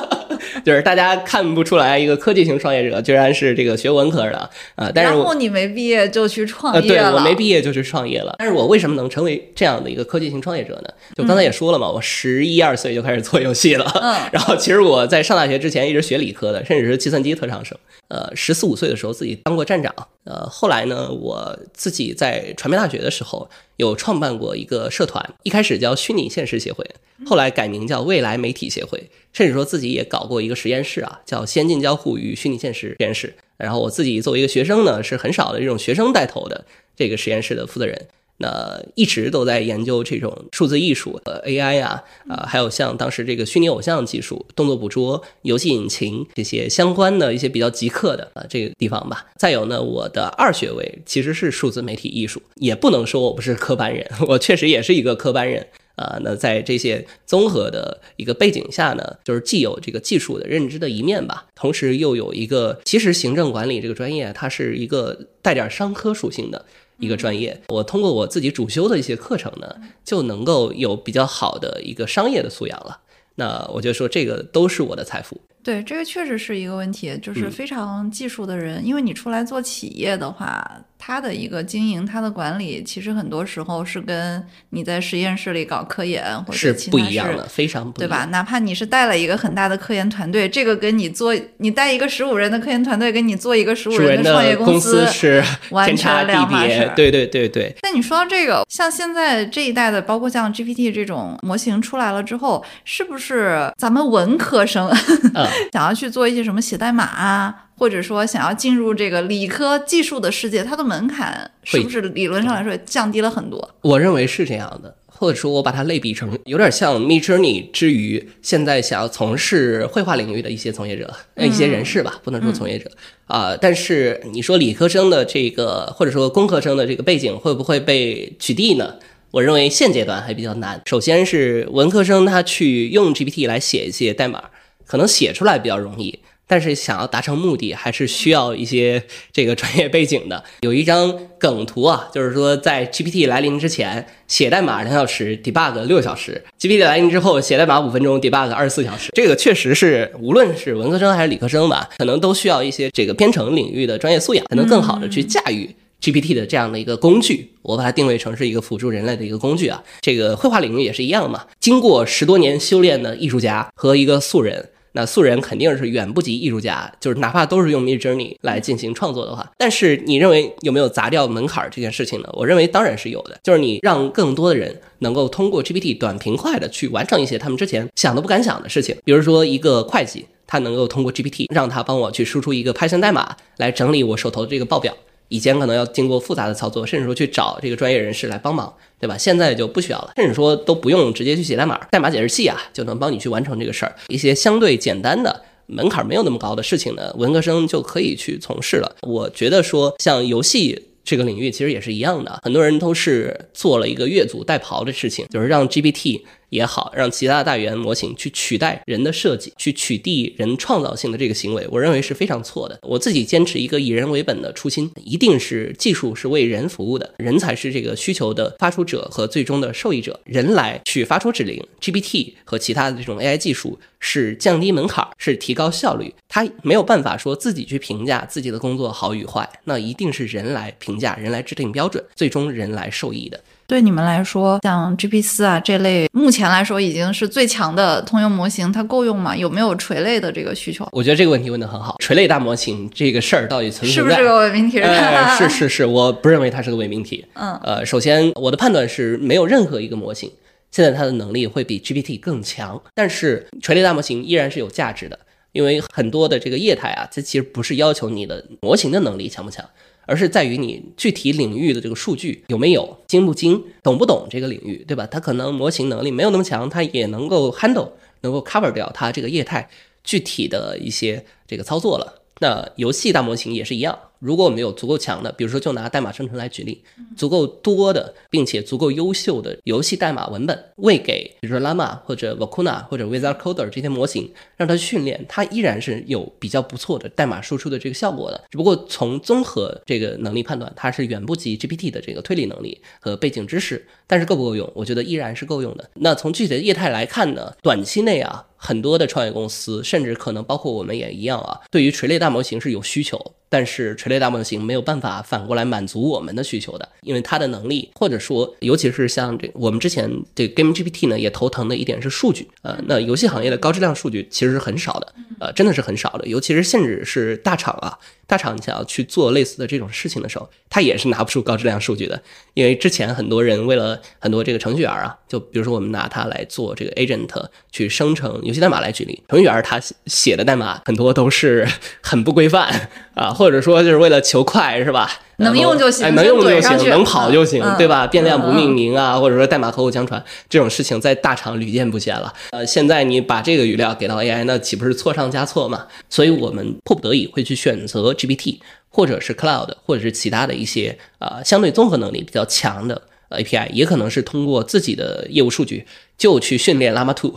就是大家看不出来，一个科技型创业者居然是这个学文科的啊！但是然后你没毕业就去创业了？对我没毕业就去创业了。但是我为什么能成为这样的一个科技型创业者呢？就刚才也说了嘛，我十一二岁就开始做游戏了。嗯。然后其实我在上大学之前一直学理科的，甚至是计算机特长生。呃，十四五岁的时候自己当过站长。呃，后来呢，我自己在传媒大学的时候有创办过一个社团，一开始叫虚拟现实协会，后来改名叫未来媒体协会，甚至说自己也搞过一个实验室啊，叫先进交互与虚拟现实实验室。然后我自己作为一个学生呢，是很少的这种学生带头的这个实验室的负责人。那一直都在研究这种数字艺术、呃 AI 呀，啊，还有像当时这个虚拟偶像技术、动作捕捉、游戏引擎这些相关的一些比较极客的啊这个地方吧。再有呢，我的二学位其实是数字媒体艺术，也不能说我不是科班人，我确实也是一个科班人啊。那在这些综合的一个背景下呢，就是既有这个技术的认知的一面吧，同时又有一个，其实行政管理这个专业它是一个带点商科属性的。一个专业，我通过我自己主修的一些课程呢，就能够有比较好的一个商业的素养了。那我就说，这个都是我的财富。对，这个确实是一个问题，就是非常技术的人，因为你出来做企业的话，他的一个经营、他的管理，其实很多时候是跟你在实验室里搞科研或者是不一样的，非常不对吧？哪怕你是带了一个很大的科研团队，这个跟你做你带一个十五人的科研团队，跟你做一个十五人的创业公司是完全两码事。对对对对。那你说到这个，像现在这一代的，包括像 GPT 这种模型出来了之后，是不是咱们文科生 想要去做一些什么写代码啊，或者说想要进入这个理科技术的世界，它的门槛是不是理论上来说降低了很多？我认为是这样的，或者说我把它类比成有点像 Midjourney 之余现在想要从事绘画领域的一些从业者、一些人士吧，不能说从业者啊。但是你说理科生的这个，或者说工科生的这个背景会不会被取缔呢？我认为现阶段还比较难。首先是文科生他去用 GPT 来写一些代码。可能写出来比较容易，但是想要达成目的，还是需要一些这个专业背景的。有一张梗图啊，就是说在 GPT 来临之前写代码两小时，debug 六小时；GPT 来临之后写代码五分钟，debug 二十四小时。这个确实是，无论是文科生还是理科生吧，可能都需要一些这个编程领域的专业素养，才能更好的去驾驭 GPT 的这样的一个工具。我把它定位成是一个辅助人类的一个工具啊。这个绘画领域也是一样嘛，经过十多年修炼的艺术家和一个素人。那素人肯定是远不及艺术家，就是哪怕都是用 Midjourney 来进行创作的话，但是你认为有没有砸掉门槛这件事情呢？我认为当然是有的，就是你让更多的人能够通过 GPT 短平快的去完成一些他们之前想都不敢想的事情，比如说一个会计，他能够通过 GPT 让他帮我去输出一个 Python 代码来整理我手头的这个报表。以前可能要经过复杂的操作，甚至说去找这个专业人士来帮忙，对吧？现在就不需要了，甚至说都不用直接去写代码，代码解释器啊就能帮你去完成这个事儿。一些相对简单的、门槛没有那么高的事情呢，文科生就可以去从事了。我觉得说像游戏这个领域其实也是一样的，很多人都是做了一个越俎代庖的事情，就是让 GPT。也好，让其他的大语言模型去取代人的设计，去取缔人创造性的这个行为，我认为是非常错的。我自己坚持一个以人为本的初心，一定是技术是为人服务的，人才是这个需求的发出者和最终的受益者。人来去发出指令，GPT 和其他的这种 AI 技术是降低门槛，是提高效率。它没有办法说自己去评价自己的工作好与坏，那一定是人来评价，人来制定标准，最终人来受益的。对你们来说，像 G P 四啊这类，目前来说已经是最强的通用模型，它够用吗？有没有垂类的这个需求？我觉得这个问题问得很好。垂类大模型这个事儿到底存在是不是个伪命题？是是是，我不认为它是个伪命题。嗯，呃，首先我的判断是没有任何一个模型现在它的能力会比 G P T 更强，但是垂类大模型依然是有价值的，因为很多的这个业态啊，它其实不是要求你的模型的能力强不强。而是在于你具体领域的这个数据有没有精不精，懂不懂这个领域，对吧？它可能模型能力没有那么强，它也能够 handle，能够 cover 掉它这个业态具体的一些这个操作了。那游戏大模型也是一样。如果我们有足够强的，比如说就拿代码生成来举例，足够多的并且足够优秀的游戏代码文本喂给，比如说 Llama 或者 Vicuna 或者 Wizard Coder 这些模型，让它训练，它依然是有比较不错的代码输出的这个效果的。只不过从综合这个能力判断，它是远不及 GPT 的这个推理能力和背景知识。但是够不够用？我觉得依然是够用的。那从具体的业态来看呢，短期内啊。很多的创业公司，甚至可能包括我们也一样啊，对于垂类大模型是有需求，但是垂类大模型没有办法反过来满足我们的需求的，因为它的能力，或者说，尤其是像这我们之前这 Game GPT 呢，也头疼的一点是数据，呃，那游戏行业的高质量数据其实是很少的，呃，真的是很少的，尤其是甚至是大厂啊。大厂想要去做类似的这种事情的时候，他也是拿不出高质量数据的，因为之前很多人为了很多这个程序员啊，就比如说我们拿它来做这个 agent 去生成游戏代码来举例，程序员他写的代码很多都是很不规范啊，或者说就是为了求快，是吧？能用就行，能用就行，能跑就行，对吧？变量不命名啊，或者说代码口口相传这种事情，在大厂屡见不鲜了。呃，现在你把这个语料给到 AI，那岂不是错上加错嘛？所以我们迫不得已会去选择 GPT，或者是 Cloud，或者是其他的一些呃相对综合能力比较强的 API，也可能是通过自己的业务数据就去训练 Llama 2，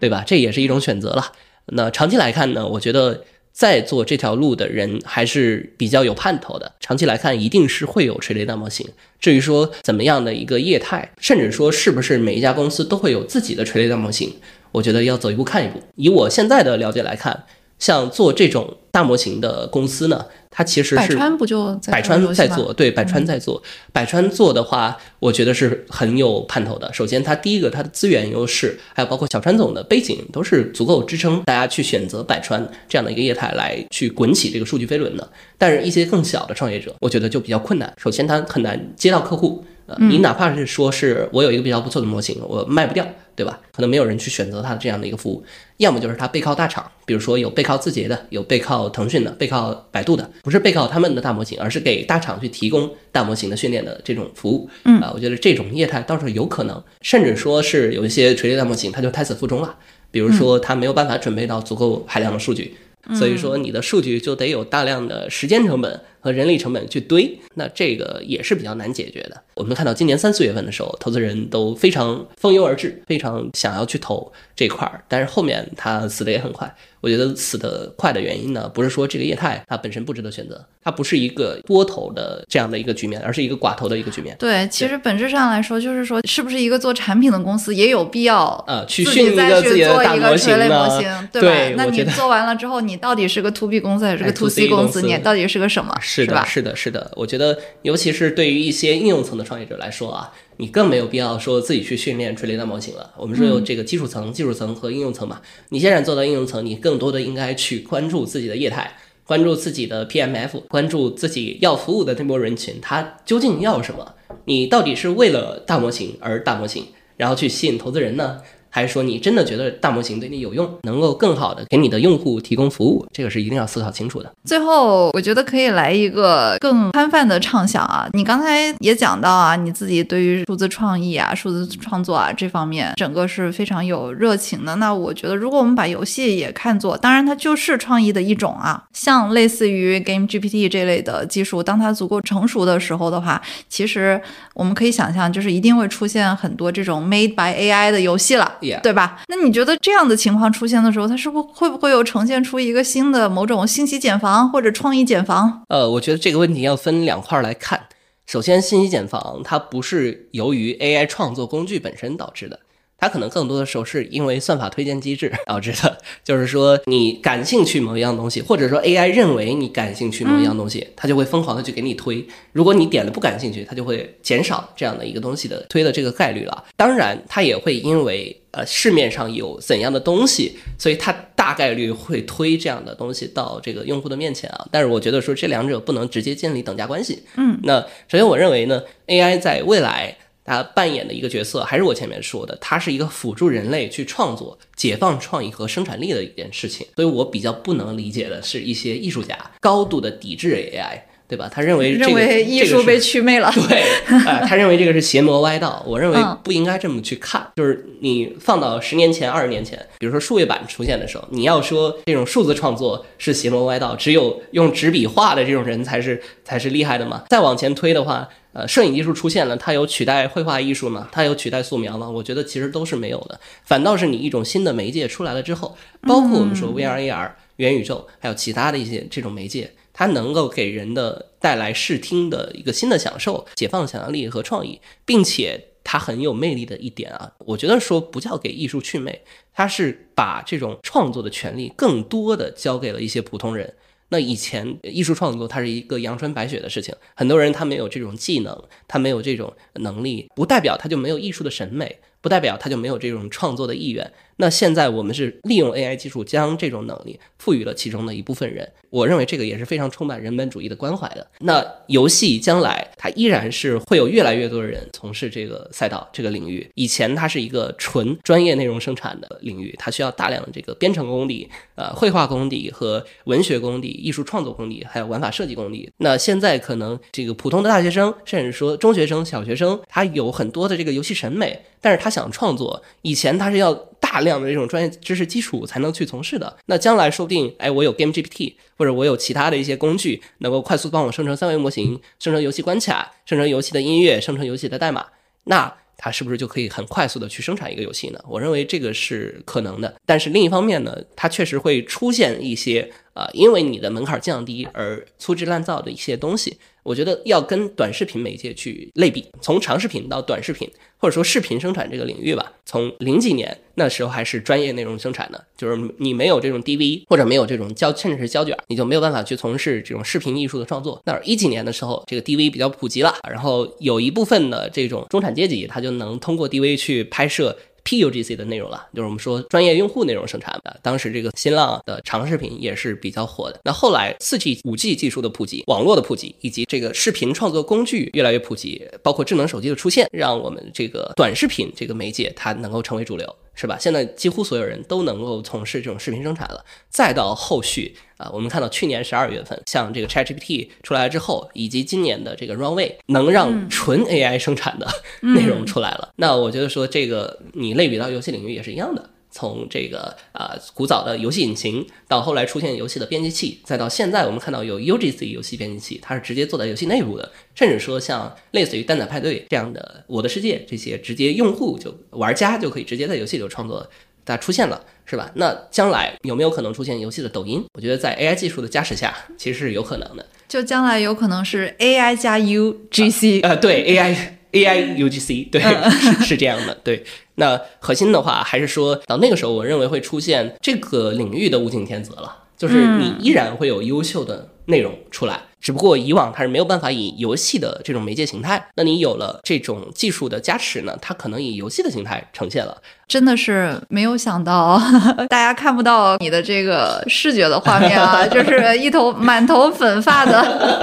对吧？这也是一种选择了。那长期来看呢，我觉得。在做这条路的人还是比较有盼头的，长期来看一定是会有垂类大模型。至于说怎么样的一个业态，甚至说是不是每一家公司都会有自己的垂类大模型，我觉得要走一步看一步。以我现在的了解来看。像做这种大模型的公司呢，它其实是百川不就百川在做，对，百川在做，百川做的话，我觉得是很有盼头的。首先，它第一个它的资源优势，还有包括小川总的背景，都是足够支撑大家去选择百川这样的一个业态来去滚起这个数据飞轮的。但是，一些更小的创业者，我觉得就比较困难。首先，他很难接到客户。呃，你哪怕是说是我有一个比较不错的模型，我卖不掉，对吧？可能没有人去选择它的这样的一个服务，要么就是它背靠大厂，比如说有背靠字节的，有背靠腾讯的，背靠百度的，不是背靠他们的大模型，而是给大厂去提供大模型的训练的这种服务。嗯啊，我觉得这种业态倒是有可能，甚至说是有一些垂直大模型，它就胎死腹中了，比如说它没有办法准备到足够海量的数据，所以说你的数据就得有大量的时间成本。和人力成本去堆，那这个也是比较难解决的。我们看到今年三四月份的时候，投资人都非常蜂拥而至，非常想要去投这块儿，但是后面它死的也很快。我觉得死得快的原因呢，不是说这个业态它本身不值得选择，它不是一个多头的这样的一个局面，而是一个寡头的一个局面。对，其实本质上来说，就是说是不是一个做产品的公司也有必要呃去训一个自己的大模型呢？对吧？那你做完了之后，你到底是个 to B 公司还是个 to C 公司？你到底是个什么？是的，是的，是的。我觉得，尤其是对于一些应用层的创业者来说啊。你更没有必要说自己去训练垂类大模型了。我们说有这个基础层、技术层和应用层嘛。你现在做到应用层，你更多的应该去关注自己的业态，关注自己的 PMF，关注自己要服务的那波人群，他究竟要什么？你到底是为了大模型而大模型，然后去吸引投资人呢？还是说你真的觉得大模型对你有用，能够更好的给你的用户提供服务？这个是一定要思考清楚的。最后，我觉得可以来一个更宽泛的畅想啊！你刚才也讲到啊，你自己对于数字创意啊、数字创作啊这方面，整个是非常有热情的。那我觉得，如果我们把游戏也看作，当然它就是创意的一种啊，像类似于 Game GPT 这类的技术，当它足够成熟的时候的话，其实我们可以想象，就是一定会出现很多这种 Made by AI 的游戏了。对吧？那你觉得这样的情况出现的时候，它是不会不会有呈现出一个新的某种信息茧房或者创意茧房？呃，我觉得这个问题要分两块来看。首先，信息茧房它不是由于 AI 创作工具本身导致的。它可能更多的时候是因为算法推荐机制导致的，就是说你感兴趣某一样东西，或者说 AI 认为你感兴趣某一样东西，它就会疯狂的去给你推。如果你点了不感兴趣，它就会减少这样的一个东西的推的这个概率了。当然，它也会因为呃市面上有怎样的东西，所以它大概率会推这样的东西到这个用户的面前啊。但是我觉得说这两者不能直接建立等价关系。嗯，那首先我认为呢，AI 在未来。他扮演的一个角色，还是我前面说的，它是一个辅助人类去创作、解放创意和生产力的一件事情。所以我比较不能理解的是一些艺术家高度的抵制 AI，对吧？他认为这个认为艺术被祛魅了。对，啊，他认为这个是邪魔歪道。我认为嗯不应该这么去看。就是你放到十年前、二十年前，比如说数位版出现的时候，你要说这种数字创作是邪魔歪道，只有用纸笔画的这种人才是才是厉害的嘛。再往前推的话，呃，摄影技术出现了，它有取代绘画艺术吗？它有取代素描吗？我觉得其实都是没有的。反倒是你一种新的媒介出来了之后，包括我们说 VR、AR、元宇宙，还有其他的一些这种媒介，它能够给人的带来视听的一个新的享受，解放想象力和创意，并且它很有魅力的一点啊，我觉得说不叫给艺术祛魅，它是把这种创作的权利更多的交给了一些普通人。那以前艺术创作它是一个阳春白雪的事情，很多人他没有这种技能，他没有这种能力，不代表他就没有艺术的审美，不代表他就没有这种创作的意愿。那现在我们是利用 AI 技术将这种能力赋予了其中的一部分人，我认为这个也是非常充满人本主义的关怀的。那游戏将来它依然是会有越来越多的人从事这个赛道这个领域。以前它是一个纯专业内容生产的领域，它需要大量的这个编程功底、呃绘画功底和文学功底、艺术创作功底，还有玩法设计功底。那现在可能这个普通的大学生，甚至说中学生、小学生，他有很多的这个游戏审美，但是他想创作，以前他是要大量的这种专业知识基础才能去从事的。那将来说不定，哎，我有 Game GPT，或者我有其他的一些工具，能够快速帮我生成三维模型、生成游戏关卡、生成游戏的音乐、生成游戏的代码，那它是不是就可以很快速的去生产一个游戏呢？我认为这个是可能的。但是另一方面呢，它确实会出现一些啊、因为你的门槛降低而粗制滥造的一些东西。我觉得要跟短视频媒介去类比，从长视频到短视频，或者说视频生产这个领域吧，从零几年那时候还是专业内容生产的，就是你没有这种 DV 或者没有这种胶，甚至是胶卷，你就没有办法去从事这种视频艺术的创作。那一几年的时候，这个 DV 比较普及了，然后有一部分的这种中产阶级，他就能通过 DV 去拍摄。PUGC 的内容了，就是我们说专业用户内容生产的。当时这个新浪的长视频也是比较火的。那后来四 G、五 G 技术的普及，网络的普及，以及这个视频创作工具越来越普及，包括智能手机的出现，让我们这个短视频这个媒介它能够成为主流。是吧？现在几乎所有人都能够从事这种视频生产了。再到后续啊、我们看到去年十二月份，像这个 ChatGPT 出来之后，以及今年的这个 Runway 能让纯 AI 生产的 内容出来了。那我觉得说这个你类比到游戏领域也是一样的。从这个啊、古早的游戏引擎，到后来出现游戏的编辑器，再到现在我们看到有 UGC 游戏编辑器，它是直接做在游戏内部的，甚至说像类似于蛋仔派对这样的《我的世界》这些，直接用户就玩家就可以直接在游戏里头创作，它出现了，是吧？那将来有没有可能出现游戏的抖音？我觉得在 AI 技术的加持下，其实是有可能的。就将来有可能是 AI 加 UGC，、呃，对 AI AI UGC，对，是是这样的，对。那核心的话，还是说到那个时候，我认为会出现这个领域的物竞天择了，就是你依然会有优秀的内容出来，只不过以往它是没有办法以游戏的这种媒介形态，那你有了这种技术的加持呢，它可能以游戏的形态呈现了。真的是没有想到，大家看不到你的这个视觉的画面啊，就是一头满头粉发的，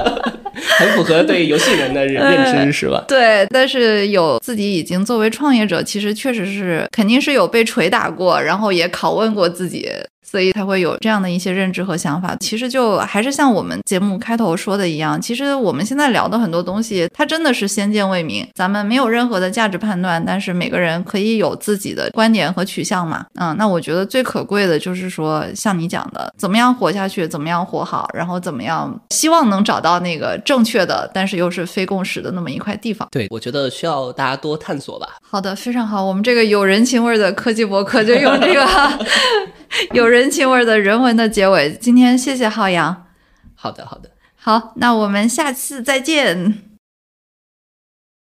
很符合对游戏人的认 认知，是吧？对，但是有自己已经作为创业者，其实确实是肯定是有被捶打过，然后也拷问过自己，所以才会有这样的一些认知和想法。其实就还是像我们节目开头说的一样，其实我们现在聊的很多东西，它真的是先见未明，咱们没有任何的价值判断，但是每个人可以有自己的观点和取向嘛。嗯，那我觉得最可贵的就是说，像你讲的，怎么样活下去，怎么样活好，然后怎么样，希望能找到那个正确的，但是又是非共识的那么一块地方。对，我觉得需要大家多探索吧。好的，非常好。我们这个有人情味儿的科技博客就用这个 有人情味儿的人文的结尾。今天谢谢浩洋。好的，好的。好，那我们下次再见。